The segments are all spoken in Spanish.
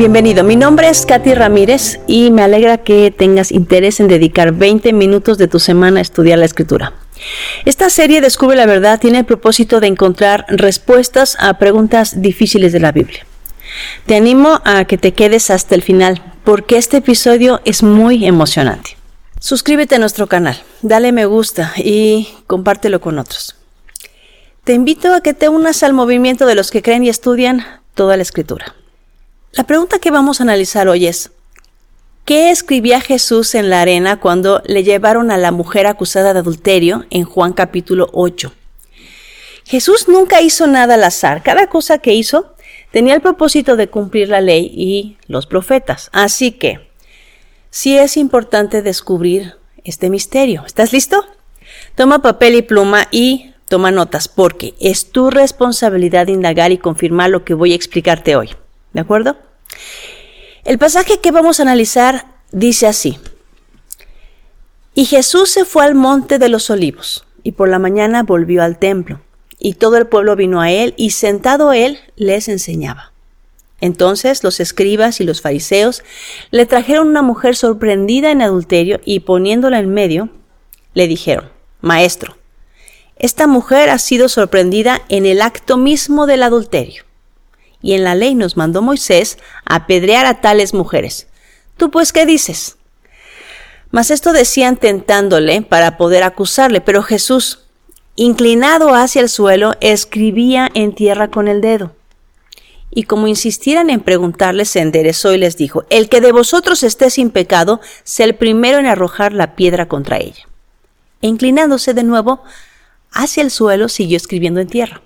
Bienvenido, mi nombre es Katy Ramírez y me alegra que tengas interés en dedicar 20 minutos de tu semana a estudiar la escritura. Esta serie Descubre la verdad tiene el propósito de encontrar respuestas a preguntas difíciles de la Biblia. Te animo a que te quedes hasta el final porque este episodio es muy emocionante. Suscríbete a nuestro canal, dale me gusta y compártelo con otros. Te invito a que te unas al movimiento de los que creen y estudian toda la escritura. La pregunta que vamos a analizar hoy es, ¿qué escribía Jesús en la arena cuando le llevaron a la mujer acusada de adulterio en Juan capítulo 8? Jesús nunca hizo nada al azar, cada cosa que hizo tenía el propósito de cumplir la ley y los profetas. Así que, sí es importante descubrir este misterio. ¿Estás listo? Toma papel y pluma y toma notas, porque es tu responsabilidad indagar y confirmar lo que voy a explicarte hoy. ¿De acuerdo? El pasaje que vamos a analizar dice así. Y Jesús se fue al monte de los olivos, y por la mañana volvió al templo, y todo el pueblo vino a él, y sentado él les enseñaba. Entonces los escribas y los fariseos le trajeron una mujer sorprendida en adulterio, y poniéndola en medio, le dijeron, Maestro, esta mujer ha sido sorprendida en el acto mismo del adulterio y en la ley nos mandó Moisés apedrear a tales mujeres. ¿Tú pues qué dices? Mas esto decían tentándole para poder acusarle, pero Jesús, inclinado hacia el suelo, escribía en tierra con el dedo. Y como insistieran en preguntarle, se enderezó y les dijo, El que de vosotros esté sin pecado, sea el primero en arrojar la piedra contra ella. E inclinándose de nuevo hacia el suelo, siguió escribiendo en tierra.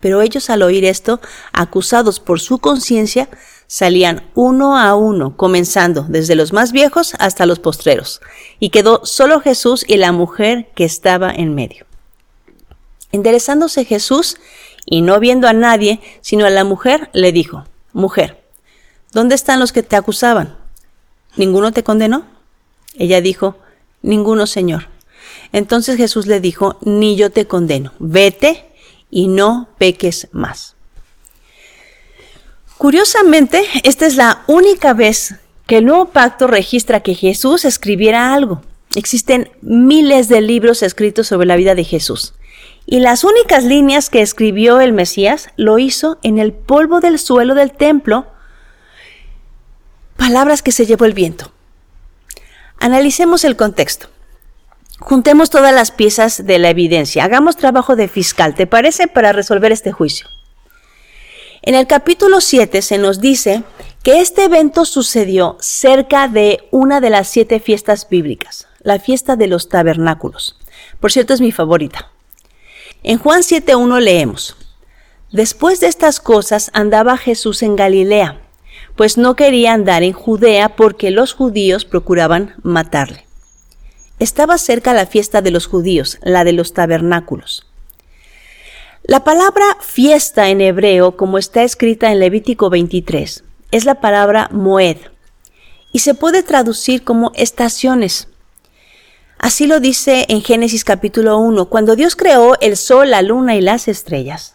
Pero ellos al oír esto, acusados por su conciencia, salían uno a uno, comenzando desde los más viejos hasta los postreros, y quedó solo Jesús y la mujer que estaba en medio. Enderezándose Jesús, y no viendo a nadie, sino a la mujer, le dijo, Mujer, ¿dónde están los que te acusaban? ¿Ninguno te condenó? Ella dijo, Ninguno, Señor. Entonces Jesús le dijo, Ni yo te condeno, vete y no peques más. Curiosamente, esta es la única vez que el nuevo pacto registra que Jesús escribiera algo. Existen miles de libros escritos sobre la vida de Jesús. Y las únicas líneas que escribió el Mesías lo hizo en el polvo del suelo del templo, palabras que se llevó el viento. Analicemos el contexto. Juntemos todas las piezas de la evidencia. Hagamos trabajo de fiscal, ¿te parece? Para resolver este juicio. En el capítulo 7 se nos dice que este evento sucedió cerca de una de las siete fiestas bíblicas, la fiesta de los tabernáculos. Por cierto, es mi favorita. En Juan 7.1 leemos, Después de estas cosas andaba Jesús en Galilea, pues no quería andar en Judea porque los judíos procuraban matarle. Estaba cerca la fiesta de los judíos, la de los tabernáculos. La palabra fiesta en hebreo, como está escrita en Levítico 23, es la palabra moed y se puede traducir como estaciones. Así lo dice en Génesis capítulo 1, cuando Dios creó el sol, la luna y las estrellas.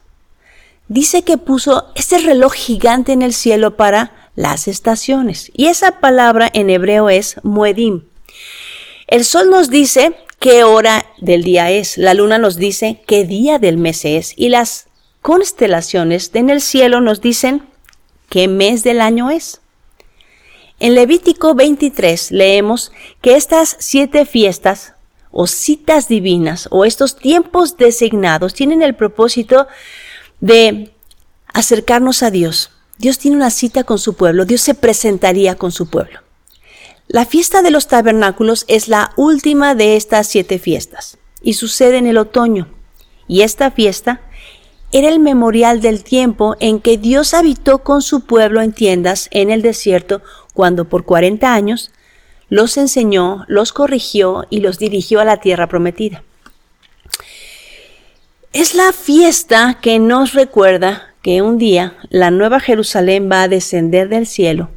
Dice que puso ese reloj gigante en el cielo para las estaciones. Y esa palabra en hebreo es moedim. El sol nos dice qué hora del día es, la luna nos dice qué día del mes es y las constelaciones en el cielo nos dicen qué mes del año es. En Levítico 23 leemos que estas siete fiestas o citas divinas o estos tiempos designados tienen el propósito de acercarnos a Dios. Dios tiene una cita con su pueblo, Dios se presentaría con su pueblo. La fiesta de los tabernáculos es la última de estas siete fiestas y sucede en el otoño. Y esta fiesta era el memorial del tiempo en que Dios habitó con su pueblo en tiendas en el desierto cuando por cuarenta años los enseñó, los corrigió y los dirigió a la tierra prometida. Es la fiesta que nos recuerda que un día la nueva Jerusalén va a descender del cielo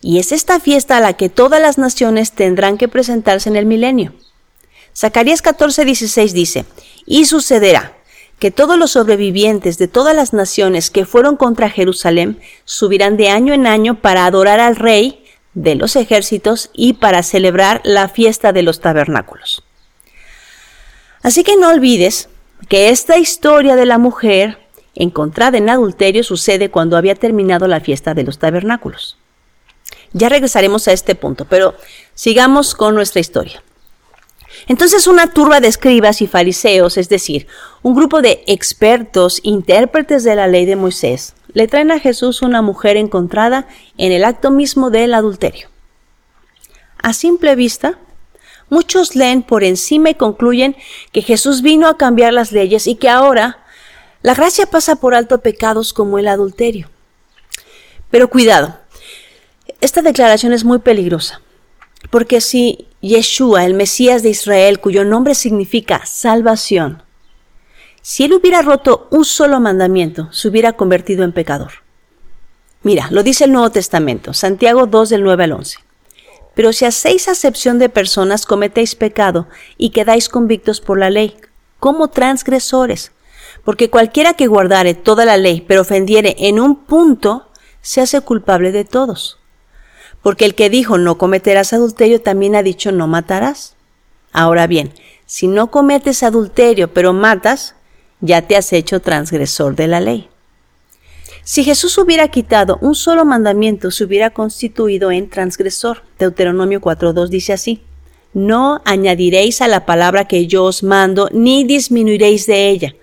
y es esta fiesta a la que todas las naciones tendrán que presentarse en el milenio. Zacarías 14:16 dice, y sucederá que todos los sobrevivientes de todas las naciones que fueron contra Jerusalén subirán de año en año para adorar al rey de los ejércitos y para celebrar la fiesta de los tabernáculos. Así que no olvides que esta historia de la mujer encontrada en adulterio sucede cuando había terminado la fiesta de los tabernáculos. Ya regresaremos a este punto, pero sigamos con nuestra historia. Entonces una turba de escribas y fariseos, es decir, un grupo de expertos, intérpretes de la ley de Moisés, le traen a Jesús una mujer encontrada en el acto mismo del adulterio. A simple vista, muchos leen por encima y concluyen que Jesús vino a cambiar las leyes y que ahora la gracia pasa por alto pecados como el adulterio. Pero cuidado, esta declaración es muy peligrosa, porque si Yeshua, el Mesías de Israel, cuyo nombre significa salvación, si él hubiera roto un solo mandamiento, se hubiera convertido en pecador. Mira, lo dice el Nuevo Testamento, Santiago 2 del 9 al 11. Pero si hacéis acepción de personas, cometéis pecado y quedáis convictos por la ley, como transgresores. Porque cualquiera que guardare toda la ley, pero ofendiere en un punto, se hace culpable de todos. Porque el que dijo no cometerás adulterio también ha dicho no matarás. Ahora bien, si no cometes adulterio pero matas, ya te has hecho transgresor de la ley. Si Jesús hubiera quitado un solo mandamiento, se hubiera constituido en transgresor. Deuteronomio 4.2 dice así, No añadiréis a la palabra que yo os mando, ni disminuiréis de ella,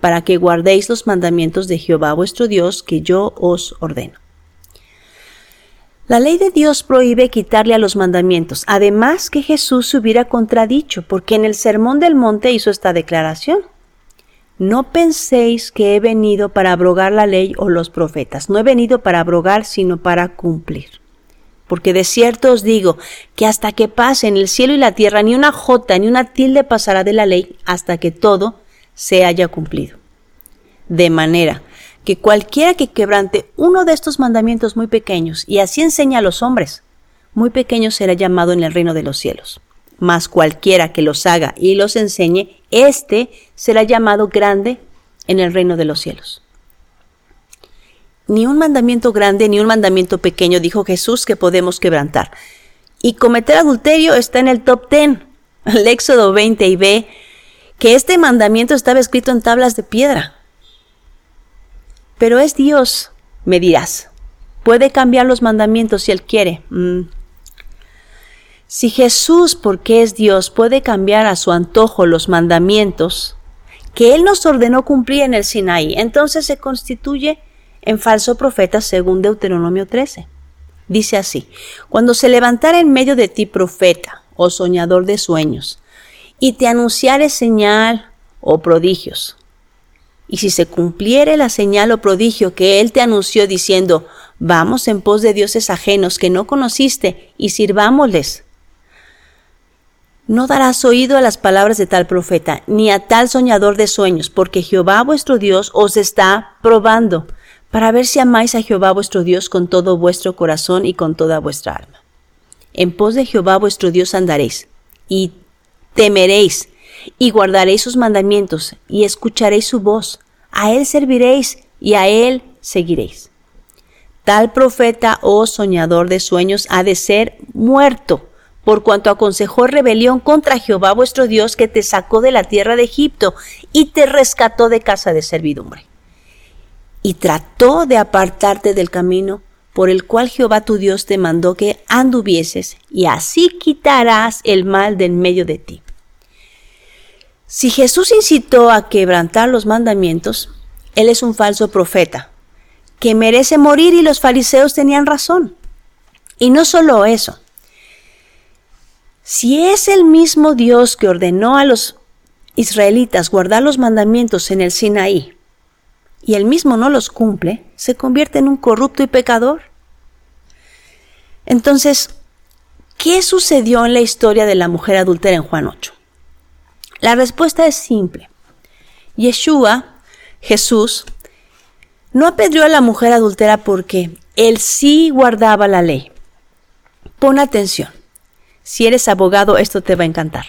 para que guardéis los mandamientos de Jehová vuestro Dios que yo os ordeno. La ley de Dios prohíbe quitarle a los mandamientos, además que Jesús se hubiera contradicho, porque en el Sermón del Monte hizo esta declaración. No penséis que he venido para abrogar la ley o los profetas. No he venido para abrogar, sino para cumplir. Porque de cierto os digo que hasta que pase en el cielo y la tierra ni una jota ni una tilde pasará de la ley hasta que todo se haya cumplido. De manera que cualquiera que quebrante uno de estos mandamientos muy pequeños, y así enseña a los hombres, muy pequeño será llamado en el reino de los cielos. Mas cualquiera que los haga y los enseñe, éste será llamado grande en el reino de los cielos. Ni un mandamiento grande ni un mandamiento pequeño, dijo Jesús, que podemos quebrantar. Y cometer adulterio está en el top ten. El Éxodo 20 y ve que este mandamiento estaba escrito en tablas de piedra. Pero es Dios, me dirás. Puede cambiar los mandamientos si Él quiere. Mm. Si Jesús, porque es Dios, puede cambiar a su antojo los mandamientos que Él nos ordenó cumplir en el Sinaí, entonces se constituye en falso profeta según Deuteronomio 13. Dice así, cuando se levantara en medio de ti profeta o soñador de sueños, y te anunciare señal o prodigios, y si se cumpliere la señal o prodigio que él te anunció diciendo, vamos en pos de dioses ajenos que no conociste y sirvámosles. No darás oído a las palabras de tal profeta, ni a tal soñador de sueños, porque Jehová vuestro Dios os está probando, para ver si amáis a Jehová vuestro Dios con todo vuestro corazón y con toda vuestra alma. En pos de Jehová vuestro Dios andaréis, y temeréis, y guardaréis sus mandamientos, y escucharéis su voz. A él serviréis, y a él seguiréis. Tal profeta o soñador de sueños ha de ser muerto, por cuanto aconsejó rebelión contra Jehová vuestro Dios que te sacó de la tierra de Egipto y te rescató de casa de servidumbre. Y trató de apartarte del camino por el cual Jehová tu Dios te mandó que anduvieses, y así quitarás el mal de en medio de ti. Si Jesús incitó a quebrantar los mandamientos, Él es un falso profeta, que merece morir y los fariseos tenían razón. Y no solo eso, si es el mismo Dios que ordenó a los israelitas guardar los mandamientos en el Sinaí, y él mismo no los cumple, se convierte en un corrupto y pecador. Entonces, ¿qué sucedió en la historia de la mujer adúltera en Juan 8? La respuesta es simple. Yeshua, Jesús, no apedreó a la mujer adultera porque él sí guardaba la ley. Pon atención. Si eres abogado, esto te va a encantar.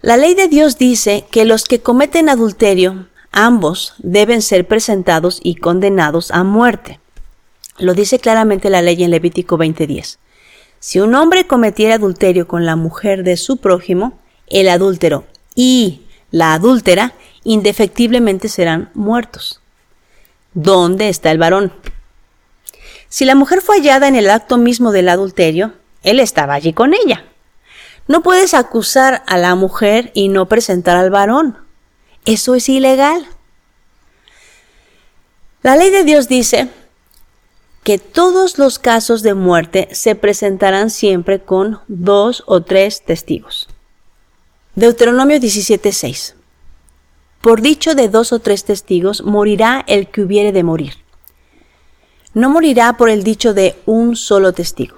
La ley de Dios dice que los que cometen adulterio, ambos deben ser presentados y condenados a muerte. Lo dice claramente la ley en Levítico 20:10. Si un hombre cometiera adulterio con la mujer de su prójimo, el adúltero y la adúltera indefectiblemente serán muertos. ¿Dónde está el varón? Si la mujer fue hallada en el acto mismo del adulterio, él estaba allí con ella. No puedes acusar a la mujer y no presentar al varón. Eso es ilegal. La ley de Dios dice que todos los casos de muerte se presentarán siempre con dos o tres testigos. Deuteronomio 17:6. Por dicho de dos o tres testigos morirá el que hubiere de morir. No morirá por el dicho de un solo testigo.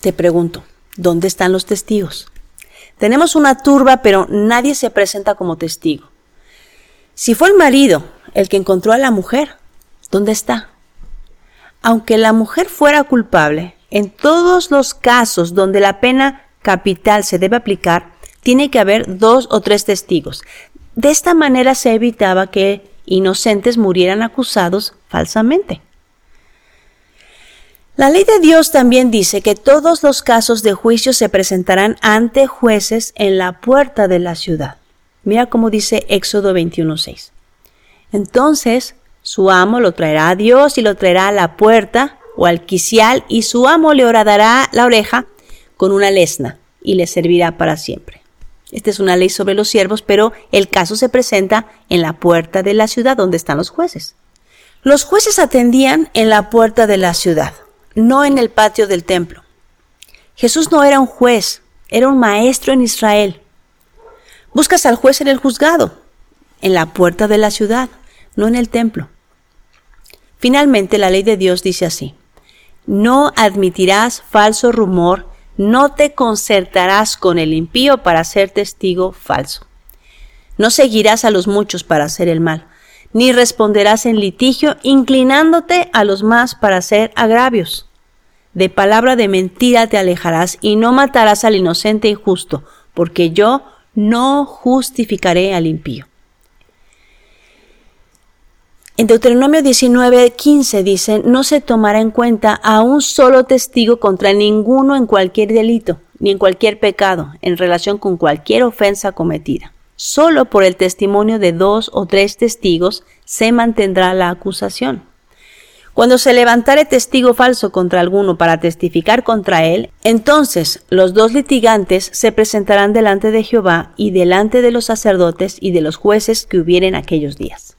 Te pregunto, ¿Dónde están los testigos? Tenemos una turba, pero nadie se presenta como testigo. Si fue el marido el que encontró a la mujer, ¿dónde está? Aunque la mujer fuera culpable, en todos los casos donde la pena capital se debe aplicar, tiene que haber dos o tres testigos. De esta manera se evitaba que inocentes murieran acusados falsamente. La ley de Dios también dice que todos los casos de juicio se presentarán ante jueces en la puerta de la ciudad. Mira cómo dice Éxodo 21.6. Entonces su amo lo traerá a Dios y lo traerá a la puerta o al quicial y su amo le horadará la oreja con una lesna y le servirá para siempre. Esta es una ley sobre los siervos, pero el caso se presenta en la puerta de la ciudad donde están los jueces. Los jueces atendían en la puerta de la ciudad no en el patio del templo. Jesús no era un juez, era un maestro en Israel. Buscas al juez en el juzgado, en la puerta de la ciudad, no en el templo. Finalmente, la ley de Dios dice así, no admitirás falso rumor, no te concertarás con el impío para ser testigo falso. No seguirás a los muchos para hacer el mal, ni responderás en litigio inclinándote a los más para hacer agravios. De palabra de mentira te alejarás y no matarás al inocente y justo, porque yo no justificaré al impío. En Deuteronomio 19:15 dice, no se tomará en cuenta a un solo testigo contra ninguno en cualquier delito, ni en cualquier pecado, en relación con cualquier ofensa cometida. Solo por el testimonio de dos o tres testigos se mantendrá la acusación. Cuando se levantare testigo falso contra alguno para testificar contra él, entonces los dos litigantes se presentarán delante de Jehová y delante de los sacerdotes y de los jueces que hubieren aquellos días.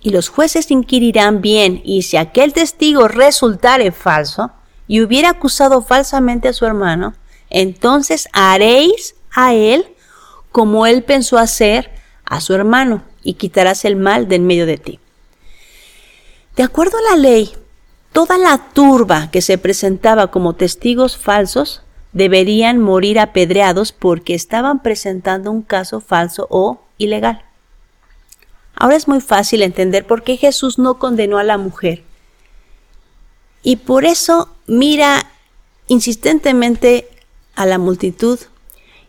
Y los jueces inquirirán bien, y si aquel testigo resultare falso, y hubiera acusado falsamente a su hermano, entonces haréis a él como él pensó hacer a su hermano, y quitarás el mal de en medio de ti. De acuerdo a la ley, toda la turba que se presentaba como testigos falsos deberían morir apedreados porque estaban presentando un caso falso o ilegal. Ahora es muy fácil entender por qué Jesús no condenó a la mujer. Y por eso mira insistentemente a la multitud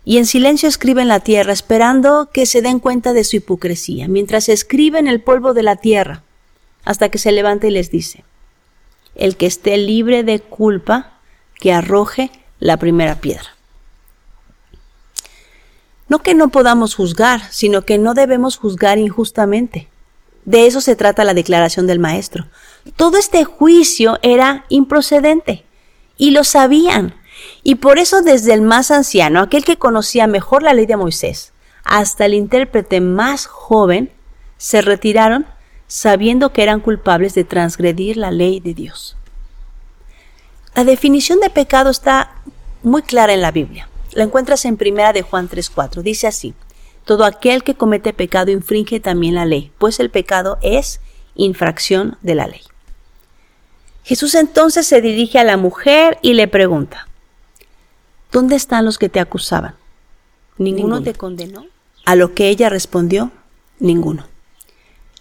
y en silencio escribe en la tierra, esperando que se den cuenta de su hipocresía, mientras escribe en el polvo de la tierra, hasta que se levanta y les dice, el que esté libre de culpa, que arroje la primera piedra. No que no podamos juzgar, sino que no debemos juzgar injustamente. De eso se trata la declaración del maestro. Todo este juicio era improcedente y lo sabían. Y por eso desde el más anciano, aquel que conocía mejor la ley de Moisés, hasta el intérprete más joven, se retiraron sabiendo que eran culpables de transgredir la ley de Dios. La definición de pecado está muy clara en la Biblia. La encuentras en primera de Juan 3:4. Dice así: Todo aquel que comete pecado infringe también la ley, pues el pecado es infracción de la ley. Jesús entonces se dirige a la mujer y le pregunta: ¿Dónde están los que te acusaban? ¿Ninguno, te condenó? A lo que ella respondió, ninguno.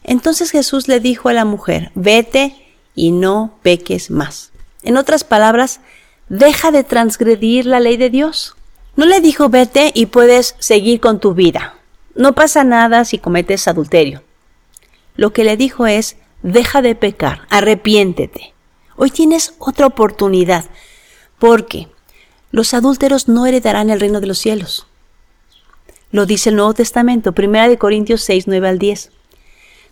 Entonces Jesús le dijo a la mujer, vete y no peques más. En otras palabras, deja de transgredir la ley de Dios. No le dijo vete y puedes seguir con tu vida. No pasa nada si cometes adulterio. Lo que le dijo es, deja de pecar, arrepiéntete. Hoy tienes otra oportunidad, porque los adúlteros no heredarán el reino de los cielos. Lo dice el Nuevo Testamento, 1 Corintios 6, 9 al 10.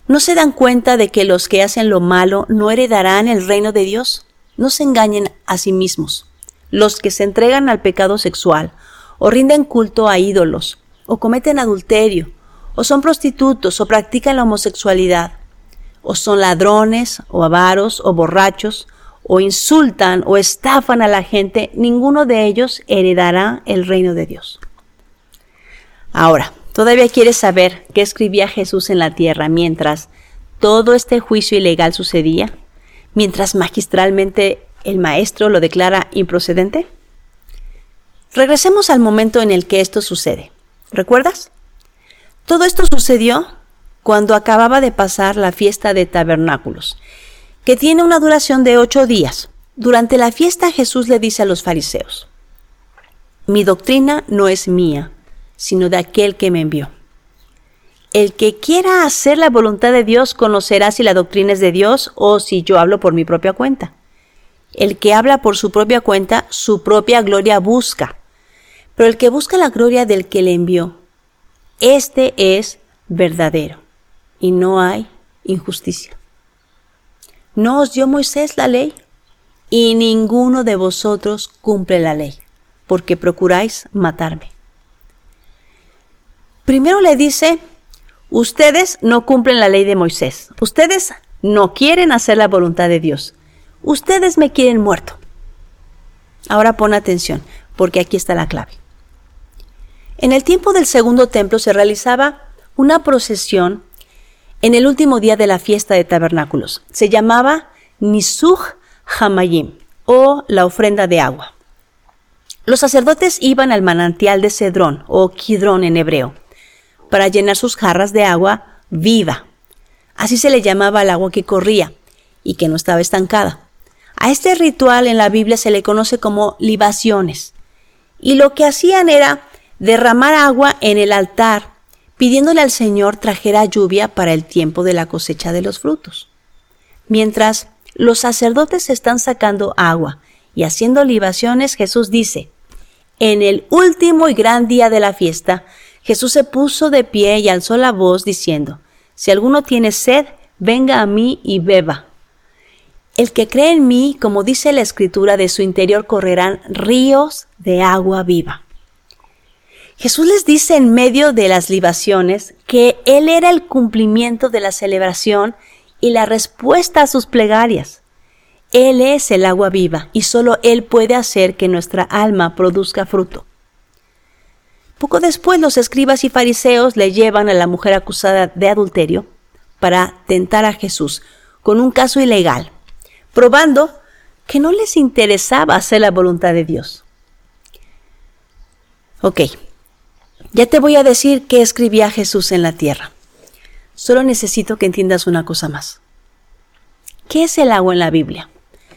¿No se dan cuenta de que los que hacen lo malo no heredarán el reino de Dios? No se engañen a sí mismos. Los que se entregan al pecado sexual, o rinden culto a ídolos, o cometen adulterio, o son prostitutos, o practican la homosexualidad, o son ladrones, o avaros, o borrachos, o insultan o estafan a la gente, ninguno de ellos heredará el reino de Dios. Ahora, ¿todavía quieres saber qué escribía Jesús en la tierra mientras todo este juicio ilegal sucedía? Mientras magistralmente el maestro lo declara improcedente? Regresemos al momento en el que esto sucede. ¿Recuerdas? Todo esto sucedió cuando acababa de pasar la fiesta de tabernáculos que tiene una duración de ocho días. Durante la fiesta Jesús le dice a los fariseos, Mi doctrina no es mía, sino de aquel que me envió. El que quiera hacer la voluntad de Dios conocerá si la doctrina es de Dios o si yo hablo por mi propia cuenta. El que habla por su propia cuenta, su propia gloria busca. Pero el que busca la gloria del que le envió, este es verdadero y no hay injusticia. ¿No os dio Moisés la ley? Y ninguno de vosotros cumple la ley, porque procuráis matarme. Primero le dice, ustedes no cumplen la ley de Moisés, ustedes no quieren hacer la voluntad de Dios, ustedes me quieren muerto. Ahora pon atención, porque aquí está la clave. En el tiempo del segundo templo se realizaba una procesión en el último día de la fiesta de tabernáculos. Se llamaba Nisuj Hamayim o la ofrenda de agua. Los sacerdotes iban al manantial de Cedrón o Kidrón en hebreo para llenar sus jarras de agua viva. Así se le llamaba al agua que corría y que no estaba estancada. A este ritual en la Biblia se le conoce como libaciones. Y lo que hacían era derramar agua en el altar pidiéndole al Señor trajera lluvia para el tiempo de la cosecha de los frutos. Mientras los sacerdotes están sacando agua y haciendo libaciones, Jesús dice, en el último y gran día de la fiesta, Jesús se puso de pie y alzó la voz diciendo, si alguno tiene sed, venga a mí y beba. El que cree en mí, como dice la escritura, de su interior correrán ríos de agua viva. Jesús les dice en medio de las libaciones que Él era el cumplimiento de la celebración y la respuesta a sus plegarias. Él es el agua viva y solo Él puede hacer que nuestra alma produzca fruto. Poco después los escribas y fariseos le llevan a la mujer acusada de adulterio para tentar a Jesús con un caso ilegal, probando que no les interesaba hacer la voluntad de Dios. Ok, ya te voy a decir qué escribía Jesús en la tierra. Solo necesito que entiendas una cosa más. ¿Qué es el agua en la Biblia?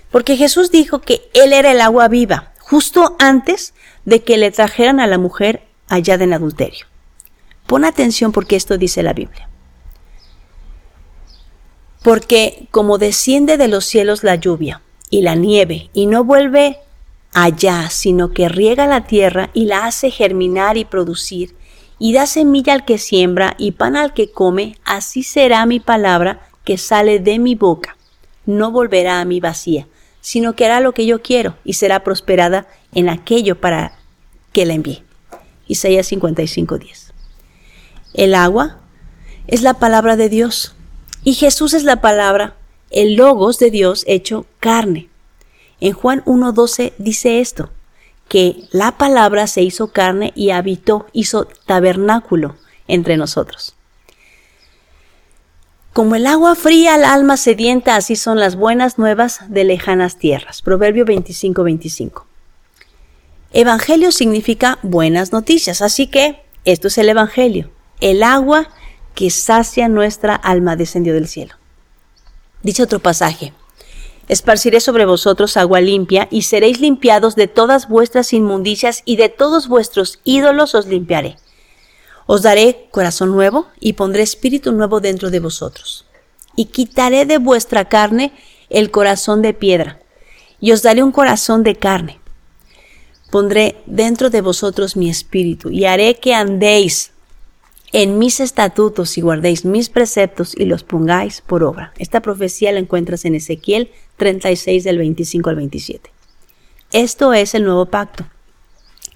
Porque Jesús dijo que Él era el agua viva, justo antes de que le trajeran a la mujer hallada en adulterio. Pon atención porque esto dice la Biblia. Porque como desciende de los cielos la lluvia y la nieve y no vuelve allá, sino que riega la tierra y la hace germinar y producir, y da semilla al que siembra y pan al que come, así será mi palabra que sale de mi boca. No volverá a mí vacía, sino que hará lo que yo quiero y será prosperada en aquello para que la envíe. Isaías 55:10. El agua es la palabra de Dios y Jesús es la palabra, el logos de Dios hecho carne. En Juan 1.12 dice esto, que la palabra se hizo carne y habitó, hizo tabernáculo entre nosotros. Como el agua fría al alma sedienta, así son las buenas nuevas de lejanas tierras. Proverbio 25-25. Evangelio significa buenas noticias, así que esto es el Evangelio, el agua que sacia nuestra alma descendió del cielo. Dice otro pasaje, Esparciré sobre vosotros agua limpia, y seréis limpiados de todas vuestras inmundicias, y de todos vuestros ídolos os limpiaré. Os daré corazón nuevo, y pondré espíritu nuevo dentro de vosotros. Y quitaré de vuestra carne el corazón de piedra, y os daré un corazón de carne. Pondré dentro de vosotros mi espíritu, y haré que andéis en mis estatutos y guardéis mis preceptos y los pongáis por obra. Esta profecía la encuentras en Ezequiel 36 del 25 al 27. Esto es el nuevo pacto,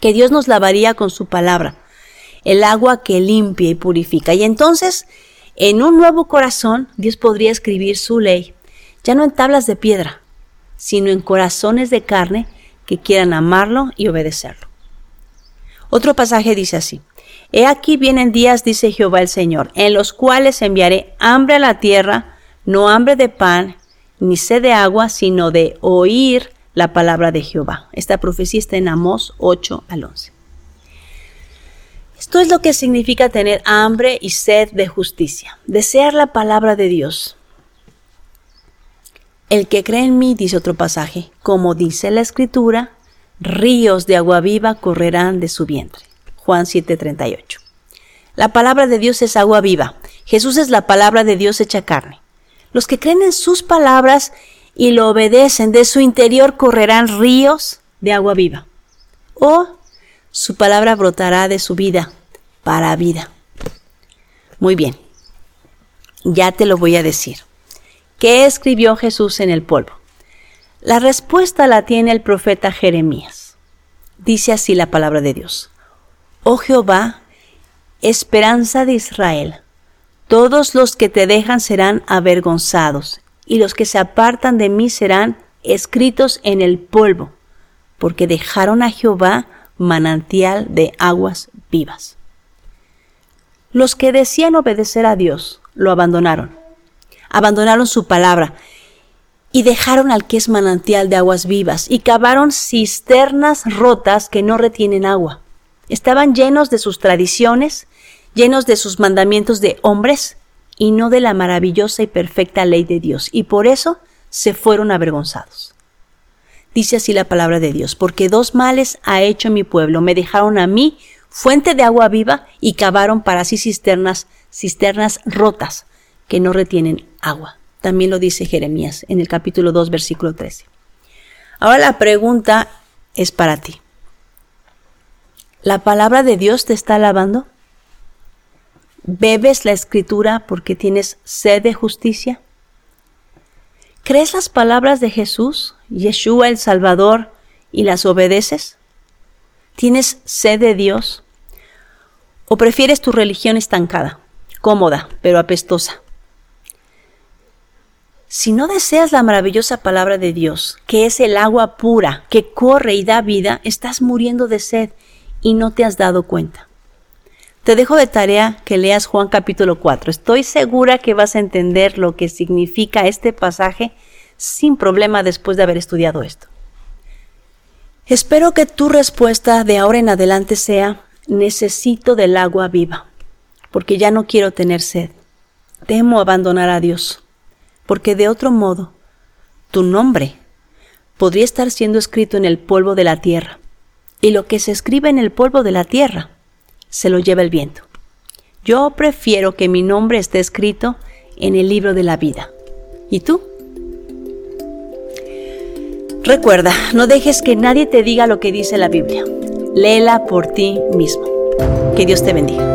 que Dios nos lavaría con su palabra, el agua que limpia y purifica. Y entonces, en un nuevo corazón, Dios podría escribir su ley, ya no en tablas de piedra, sino en corazones de carne que quieran amarlo y obedecerlo. Otro pasaje dice así, He aquí vienen días, dice Jehová el Señor, en los cuales enviaré hambre a la tierra, no hambre de pan, ni sed de agua, sino de oír la palabra de Jehová. Esta profecía está en Amós 8 al 11. Esto es lo que significa tener hambre y sed de justicia, desear la palabra de Dios. El que cree en mí, dice otro pasaje, como dice la escritura, ríos de agua viva correrán de su vientre. Juan 7:38. La palabra de Dios es agua viva. Jesús es la palabra de Dios hecha carne. Los que creen en sus palabras y lo obedecen, de su interior correrán ríos de agua viva. O su palabra brotará de su vida para vida. Muy bien, ya te lo voy a decir. ¿Qué escribió Jesús en el polvo? La respuesta la tiene el profeta Jeremías. Dice así la palabra de Dios. Oh Jehová, esperanza de Israel, todos los que te dejan serán avergonzados, y los que se apartan de mí serán escritos en el polvo, porque dejaron a Jehová manantial de aguas vivas. Los que decían obedecer a Dios lo abandonaron, abandonaron su palabra y dejaron al que es manantial de aguas vivas y cavaron cisternas rotas que no retienen agua. Estaban llenos de sus tradiciones, llenos de sus mandamientos de hombres y no de la maravillosa y perfecta ley de Dios. Y por eso se fueron avergonzados. Dice así la palabra de Dios, porque dos males ha hecho mi pueblo, me dejaron a mí fuente de agua viva y cavaron para sí cisternas, cisternas rotas que no retienen agua. También lo dice Jeremías en el capítulo 2, versículo 13. Ahora la pregunta es para ti. ¿La palabra de Dios te está alabando? ¿Bebes la escritura porque tienes sed de justicia? ¿Crees las palabras de Jesús, Yeshua el Salvador, y las obedeces? ¿Tienes sed de Dios? ¿O prefieres tu religión estancada, cómoda, pero apestosa? Si no deseas la maravillosa palabra de Dios, que es el agua pura, que corre y da vida, estás muriendo de sed y no te has dado cuenta. Te dejo de tarea que leas Juan capítulo 4. Estoy segura que vas a entender lo que significa este pasaje sin problema después de haber estudiado esto. Espero que tu respuesta de ahora en adelante sea necesito del agua viva, porque ya no quiero tener sed. Temo abandonar a Dios, porque de otro modo tu nombre podría estar siendo escrito en el polvo de la tierra y lo que se escribe en el polvo de la tierra se lo lleva el viento. Yo prefiero que mi nombre esté escrito en el libro de la vida. ¿Y tú? Recuerda, no dejes que nadie te diga lo que dice la Biblia. Léela por ti mismo. Que Dios te bendiga.